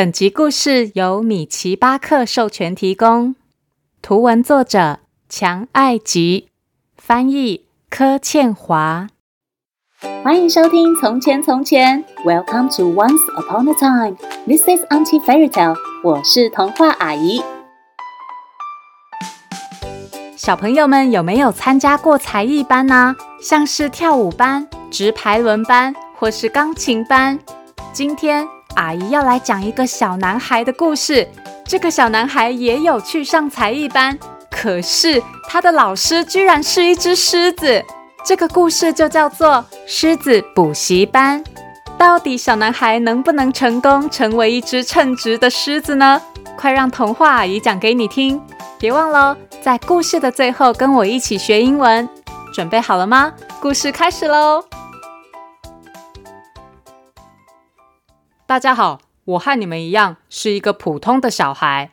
本集故事由米奇巴克授权提供，图文作者强爱吉，翻译柯倩华。欢迎收听《从前从前》，Welcome to Once Upon a Time。This is Auntie Fairy Tale。我是童话阿姨。小朋友们有没有参加过才艺班呢？像是跳舞班、直排轮班，或是钢琴班？今天阿姨要来讲一个小男孩的故事。这个小男孩也有去上才艺班，可是他的老师居然是一只狮子。这个故事就叫做《狮子补习班》。到底小男孩能不能成功成为一只称职的狮子呢？快让童话阿姨讲给你听！别忘了，在故事的最后跟我一起学英文。准备好了吗？故事开始喽！大家好，我和你们一样是一个普通的小孩。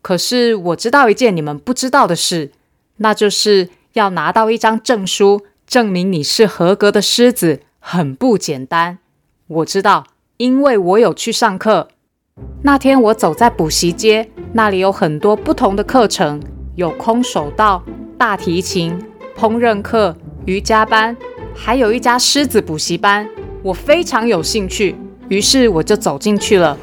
可是我知道一件你们不知道的事，那就是要拿到一张证书，证明你是合格的狮子，很不简单。我知道，因为我有去上课。那天我走在补习街，那里有很多不同的课程，有空手道、大提琴、烹饪课、瑜伽班，还有一家狮子补习班。我非常有兴趣，于是我就走进去了。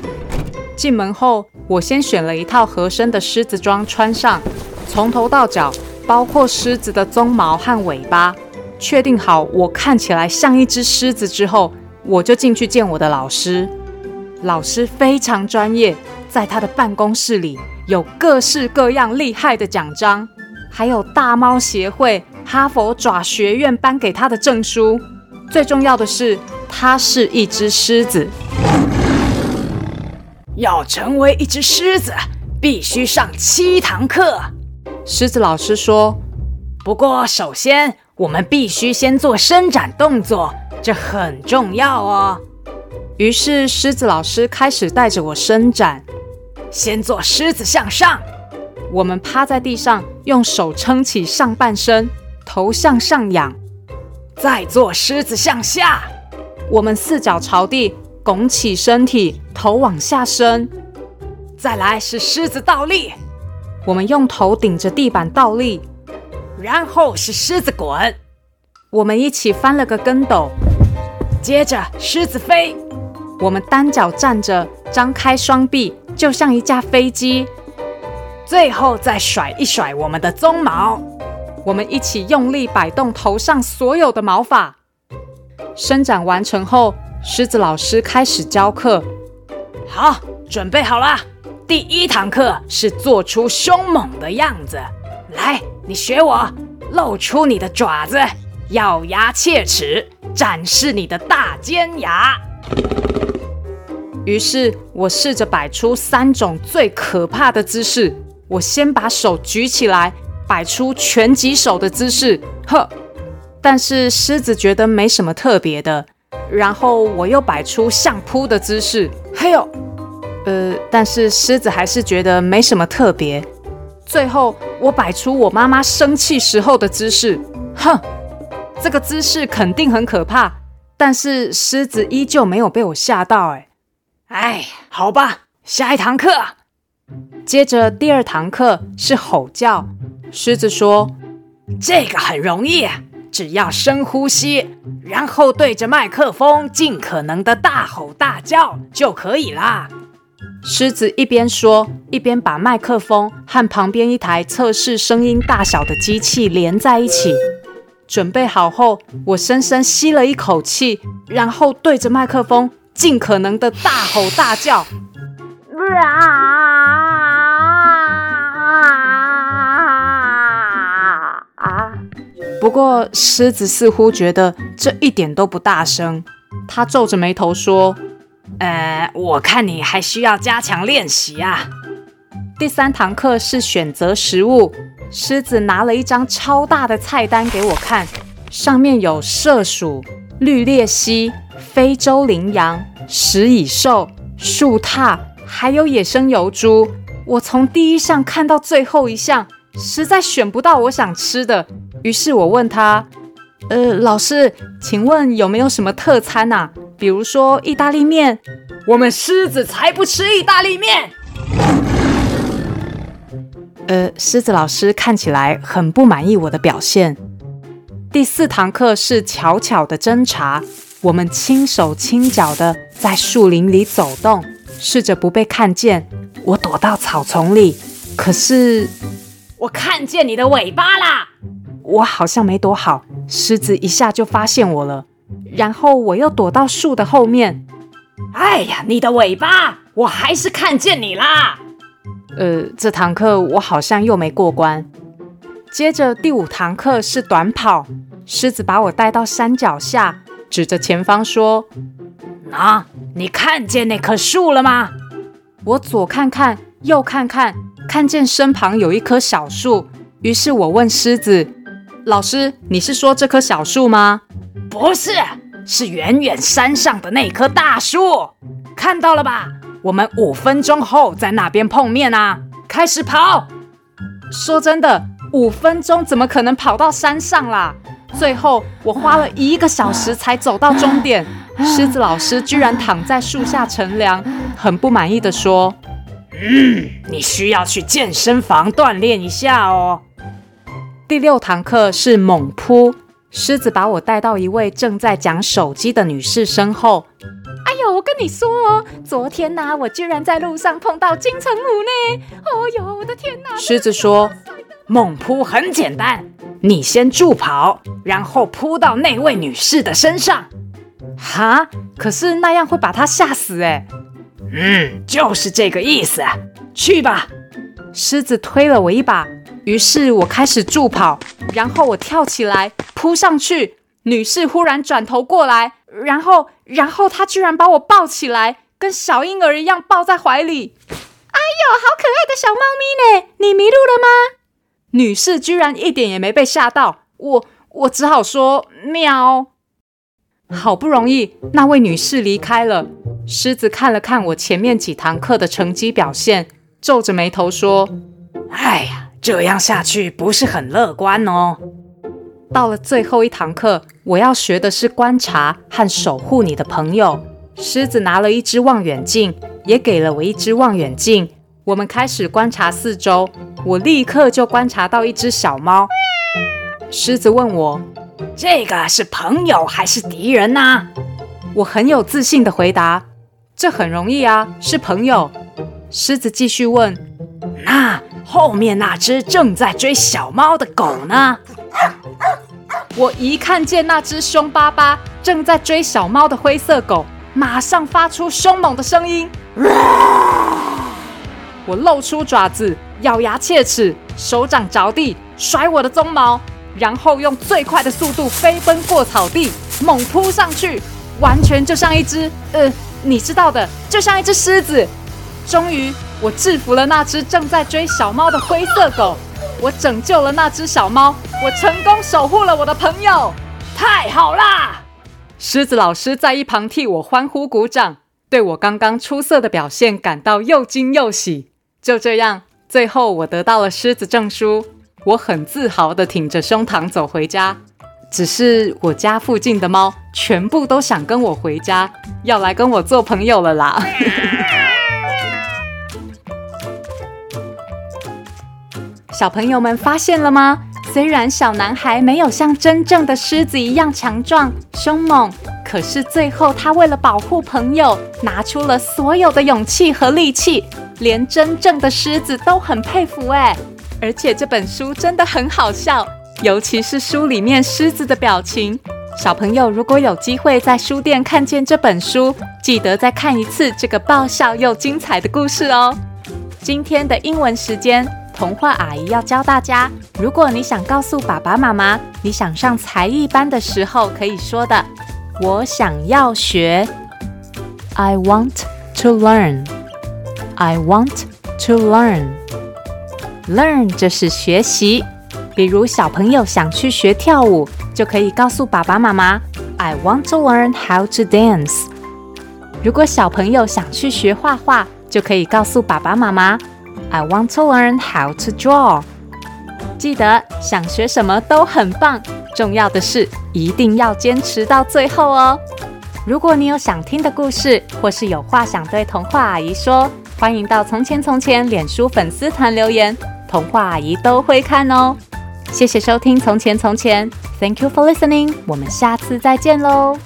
进门后，我先选了一套合身的狮子装穿上，从头到脚，包括狮子的鬃毛和尾巴，确定好我看起来像一只狮子之后，我就进去见我的老师。老师非常专业，在他的办公室里有各式各样厉害的奖章，还有大猫协会、哈佛爪学院颁给他的证书。最重要的是，它是一只狮子。要成为一只狮子，必须上七堂课。狮子老师说：“不过，首先我们必须先做伸展动作，这很重要哦。”于是，狮子老师开始带着我伸展。先做狮子向上，我们趴在地上，用手撑起上半身，头向上仰。再做狮子向下，我们四脚朝地，拱起身体，头往下伸。再来是狮子倒立，我们用头顶着地板倒立。然后是狮子滚，我们一起翻了个跟斗。接着狮子飞。我们单脚站着，张开双臂，就像一架飞机。最后再甩一甩我们的鬃毛，我们一起用力摆动头上所有的毛发。伸展完成后，狮子老师开始教课。好，准备好了。第一堂课是做出凶猛的样子。来，你学我，露出你的爪子，咬牙切齿，展示你的大尖牙。于是我试着摆出三种最可怕的姿势。我先把手举起来，摆出拳击手的姿势，呵。但是狮子觉得没什么特别的。然后我又摆出相扑的姿势，嘿呦。呃，但是狮子还是觉得没什么特别。最后我摆出我妈妈生气时候的姿势，哼。这个姿势肯定很可怕，但是狮子依旧没有被我吓到，哎。哎，好吧，下一堂课。接着第二堂课是吼叫。狮子说：“这个很容易，只要深呼吸，然后对着麦克风尽可能的大吼大叫就可以啦。”狮子一边说，一边把麦克风和旁边一台测试声音大小的机器连在一起。准备好后，我深深吸了一口气，然后对着麦克风。尽可能的大吼大叫，啊！不过狮子似乎觉得这一点都不大声，他皱着眉头说：“呃，我看你还需要加强练习啊。”第三堂课是选择食物，狮子拿了一张超大的菜单给我看，上面有麝鼠、绿鬣蜥。非洲羚羊、食蚁兽、树獭，还有野生疣猪。我从第一项看到最后一项，实在选不到我想吃的。于是我问他：“呃，老师，请问有没有什么特餐啊？比如说意大利面？”我们狮子才不吃意大利面。呃，狮子老师看起来很不满意我的表现。第四堂课是巧巧的侦查，我们轻手轻脚的在树林里走动，试着不被看见。我躲到草丛里，可是我看见你的尾巴啦！我好像没躲好，狮子一下就发现我了，然后我又躲到树的后面。哎呀，你的尾巴，我还是看见你啦！呃，这堂课我好像又没过关。接着第五堂课是短跑，狮子把我带到山脚下，指着前方说：“啊，你看见那棵树了吗？”我左看看，右看看，看见身旁有一棵小树，于是我问狮子：“老师，你是说这棵小树吗？”“不是，是远远山上的那棵大树，看到了吧？”我们五分钟后在那边碰面啊！开始跑。说真的，五分钟怎么可能跑到山上啦？最后我花了一个小时才走到终点。狮子老师居然躺在树下乘凉，很不满意的说：“嗯，你需要去健身房锻炼一下哦。”第六堂课是猛扑，狮子把我带到一位正在讲手机的女士身后。哎呦我跟你说哦，昨天呐、啊，我居然在路上碰到金城武呢！哦呦，我的天哪！狮子说：“猛扑很简单，你先助跑，然后扑到那位女士的身上。”哈，可是那样会把她吓死哎。嗯，就是这个意思。去吧。狮子推了我一把，于是我开始助跑，然后我跳起来扑上去。女士忽然转头过来，然后，然后她居然把我抱起来，跟小婴儿一样抱在怀里。哎呦，好可爱的小猫咪呢！你迷路了吗？女士居然一点也没被吓到，我我只好说喵。好不容易那位女士离开了，狮子看了看我前面几堂课的成绩表现，皱着眉头说：“哎呀，这样下去不是很乐观哦。”到了最后一堂课，我要学的是观察和守护你的朋友。狮子拿了一只望远镜，也给了我一只望远镜。我们开始观察四周，我立刻就观察到一只小猫。狮子问我：“这个是朋友还是敌人呢？”我很有自信地回答：“这很容易啊，是朋友。”狮子继续问：“那后面那只正在追小猫的狗呢？”我一看见那只凶巴巴正在追小猫的灰色狗，马上发出凶猛的声音。我露出爪子，咬牙切齿，手掌着地，甩我的鬃毛，然后用最快的速度飞奔过草地，猛扑上去，完全就像一只……呃，你知道的，就像一只狮子。终于，我制服了那只正在追小猫的灰色狗。我拯救了那只小猫，我成功守护了我的朋友，太好啦！狮子老师在一旁替我欢呼鼓掌，对我刚刚出色的表现感到又惊又喜。就这样，最后我得到了狮子证书，我很自豪地挺着胸膛走回家。只是我家附近的猫全部都想跟我回家，要来跟我做朋友了啦。小朋友们发现了吗？虽然小男孩没有像真正的狮子一样强壮凶猛，可是最后他为了保护朋友，拿出了所有的勇气和力气，连真正的狮子都很佩服哎！而且这本书真的很好笑，尤其是书里面狮子的表情。小朋友如果有机会在书店看见这本书，记得再看一次这个爆笑又精彩的故事哦。今天的英文时间。童话阿姨要教大家，如果你想告诉爸爸妈妈你想上才艺班的时候，可以说的：“我想要学。” I want to learn. I want to learn. Learn 就是学习。比如小朋友想去学跳舞，就可以告诉爸爸妈妈：“I want to learn how to dance.” 如果小朋友想去学画画，就可以告诉爸爸妈妈。I want to learn how to draw。记得想学什么都很棒，重要的是一定要坚持到最后哦。如果你有想听的故事，或是有话想对童话阿姨说，欢迎到《从前从前》脸书粉丝团留言，童话阿姨都会看哦。谢谢收听《从前从前》，Thank you for listening，我们下次再见喽。